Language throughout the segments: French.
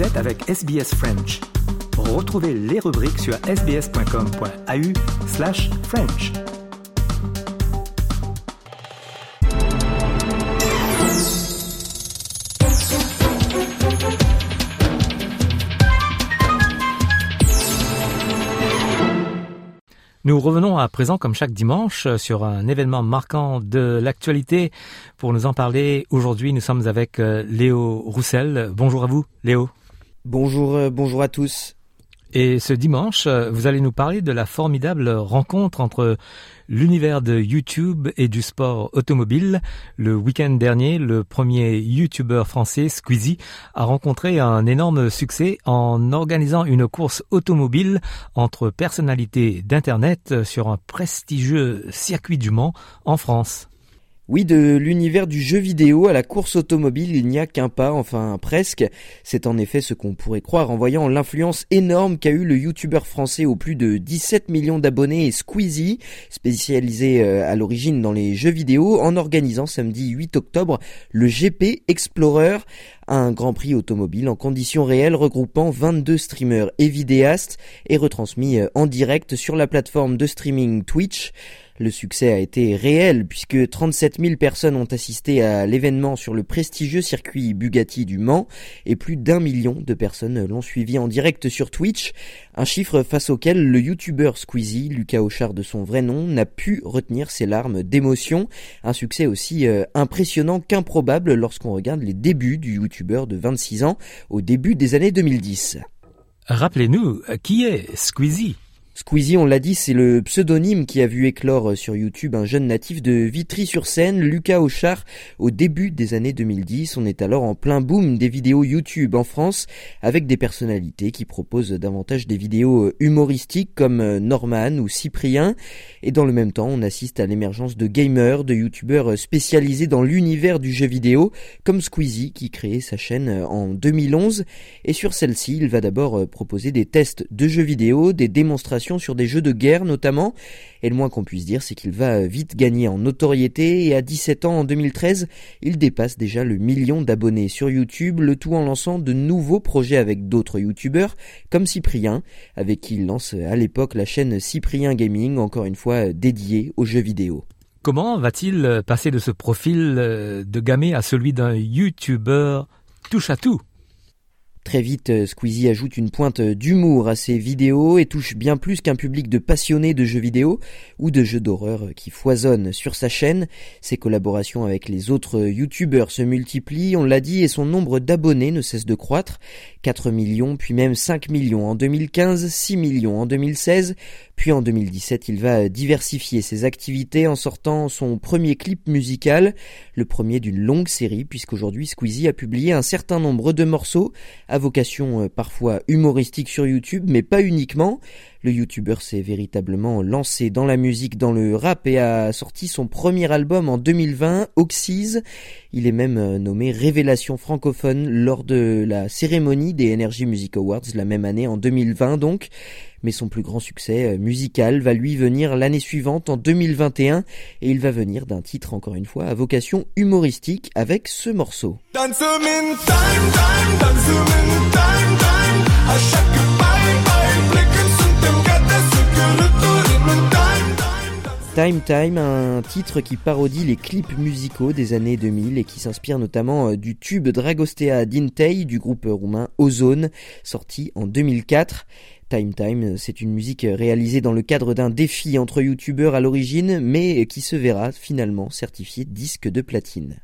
Êtes avec SBS French. Retrouvez les rubriques sur sbs.com.au slash French. Nous revenons à présent, comme chaque dimanche, sur un événement marquant de l'actualité. Pour nous en parler, aujourd'hui, nous sommes avec euh, Léo Roussel. Bonjour à vous, Léo. Bonjour, euh, bonjour à tous. Et ce dimanche, euh, vous allez nous parler de la formidable rencontre entre l'univers de YouTube et du sport automobile. Le week-end dernier, le premier YouTuber français, Squeezie, a rencontré un énorme succès en organisant une course automobile entre personnalités d'Internet sur un prestigieux circuit du Mans en France. Oui, de l'univers du jeu vidéo à la course automobile, il n'y a qu'un pas, enfin presque. C'est en effet ce qu'on pourrait croire en voyant l'influence énorme qu'a eu le youtubeur français aux plus de 17 millions d'abonnés et Squeezie, spécialisé euh, à l'origine dans les jeux vidéo, en organisant samedi 8 octobre le GP Explorer, un grand prix automobile en conditions réelles regroupant 22 streamers et vidéastes et retransmis euh, en direct sur la plateforme de streaming Twitch. Le succès a été réel puisque 37 000 personnes ont assisté à l'événement sur le prestigieux circuit Bugatti du Mans et plus d'un million de personnes l'ont suivi en direct sur Twitch, un chiffre face auquel le youtubeur Squeezie, Lucas Auchard de son vrai nom, n'a pu retenir ses larmes d'émotion, un succès aussi euh, impressionnant qu'improbable lorsqu'on regarde les débuts du de 26 ans au début des années 2010. Rappelez-nous, qui est Squeezie? Squeezie, on l'a dit, c'est le pseudonyme qui a vu éclore sur YouTube un jeune natif de Vitry-sur-Seine, Lucas Auchard, au début des années 2010. On est alors en plein boom des vidéos YouTube en France, avec des personnalités qui proposent davantage des vidéos humoristiques comme Norman ou Cyprien. Et dans le même temps, on assiste à l'émergence de gamers, de YouTubeurs spécialisés dans l'univers du jeu vidéo, comme Squeezie qui créait sa chaîne en 2011. Et sur celle-ci, il va d'abord proposer des tests de jeux vidéo, des démonstrations sur des jeux de guerre notamment, et le moins qu'on puisse dire c'est qu'il va vite gagner en notoriété. Et à 17 ans en 2013, il dépasse déjà le million d'abonnés sur YouTube, le tout en lançant de nouveaux projets avec d'autres YouTubeurs comme Cyprien, avec qui il lance à l'époque la chaîne Cyprien Gaming, encore une fois dédiée aux jeux vidéo. Comment va-t-il passer de ce profil de gamé à celui d'un YouTuber touche à tout? Très vite, euh, Squeezie ajoute une pointe d'humour à ses vidéos et touche bien plus qu'un public de passionnés de jeux vidéo ou de jeux d'horreur qui foisonnent sur sa chaîne. Ses collaborations avec les autres youtubeurs se multiplient, on l'a dit, et son nombre d'abonnés ne cesse de croître. 4 millions, puis même 5 millions en 2015, 6 millions en 2016, puis en 2017 il va diversifier ses activités en sortant son premier clip musical, le premier d'une longue série puisqu'aujourd'hui Squeezie a publié un certain nombre de morceaux à vocation euh, parfois humoristique sur YouTube, mais pas uniquement. Le youtubeur s'est véritablement lancé dans la musique, dans le rap et a sorti son premier album en 2020, Oxys. Il est même euh, nommé Révélation francophone lors de la cérémonie des Energy Music Awards la même année en 2020 donc. Mais son plus grand succès euh, musical va lui venir l'année suivante en 2021 et il va venir d'un titre encore une fois à vocation humoristique avec ce morceau. Time Time, un titre qui parodie les clips musicaux des années 2000 et qui s'inspire notamment euh, du tube Dragostea Dintei du groupe roumain Ozone, sorti en 2004. Time Time, c'est une musique réalisée dans le cadre d'un défi entre youtubeurs à l'origine, mais qui se verra finalement certifié disque de platine.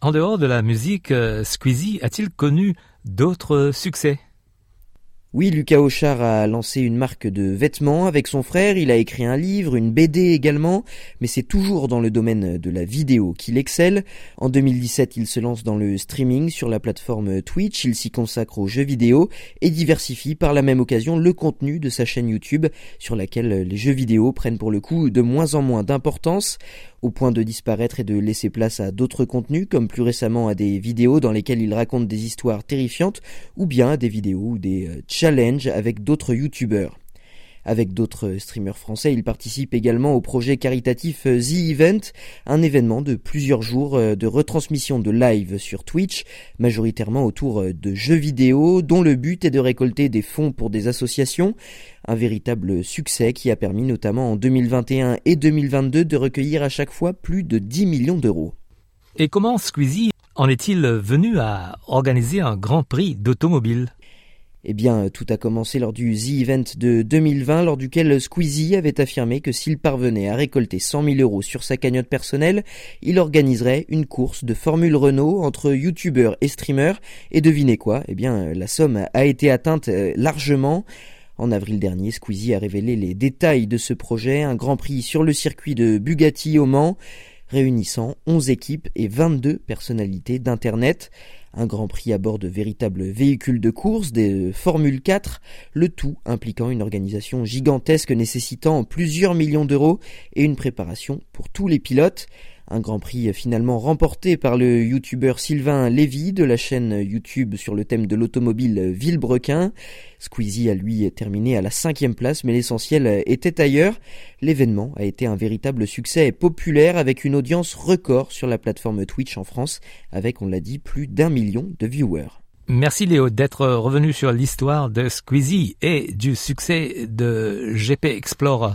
En dehors de la musique, euh, Squeezie a-t-il connu d'autres succès? Oui, Lucas Auchard a lancé une marque de vêtements avec son frère, il a écrit un livre, une BD également, mais c'est toujours dans le domaine de la vidéo qu'il excelle. En 2017, il se lance dans le streaming sur la plateforme Twitch, il s'y consacre aux jeux vidéo et diversifie par la même occasion le contenu de sa chaîne YouTube sur laquelle les jeux vidéo prennent pour le coup de moins en moins d'importance au point de disparaître et de laisser place à d'autres contenus, comme plus récemment à des vidéos dans lesquelles il raconte des histoires terrifiantes, ou bien à des vidéos ou des euh, challenges avec d'autres youtubeurs. Avec d'autres streamers français, il participe également au projet caritatif The Event, un événement de plusieurs jours de retransmission de live sur Twitch, majoritairement autour de jeux vidéo, dont le but est de récolter des fonds pour des associations. Un véritable succès qui a permis notamment en 2021 et 2022 de recueillir à chaque fois plus de 10 millions d'euros. Et comment Squeezie en est-il venu à organiser un grand prix d'automobile? Eh bien, tout a commencé lors du The Event de 2020, lors duquel Squeezie avait affirmé que s'il parvenait à récolter 100 000 euros sur sa cagnotte personnelle, il organiserait une course de Formule Renault entre youtubeurs et streamers. Et devinez quoi? Eh bien, la somme a été atteinte euh, largement. En avril dernier, Squeezie a révélé les détails de ce projet, un grand prix sur le circuit de Bugatti au Mans réunissant 11 équipes et 22 personnalités d'Internet. Un grand prix à bord de véritables véhicules de course, des Formule 4, le tout impliquant une organisation gigantesque nécessitant plusieurs millions d'euros et une préparation pour tous les pilotes. Un grand prix finalement remporté par le youtubeur Sylvain Lévy de la chaîne YouTube sur le thème de l'automobile Villebrequin. Squeezie a lui terminé à la cinquième place, mais l'essentiel était ailleurs. L'événement a été un véritable succès populaire avec une audience record sur la plateforme Twitch en France, avec, on l'a dit, plus d'un million de viewers. Merci Léo d'être revenu sur l'histoire de Squeezie et du succès de GP Explorer.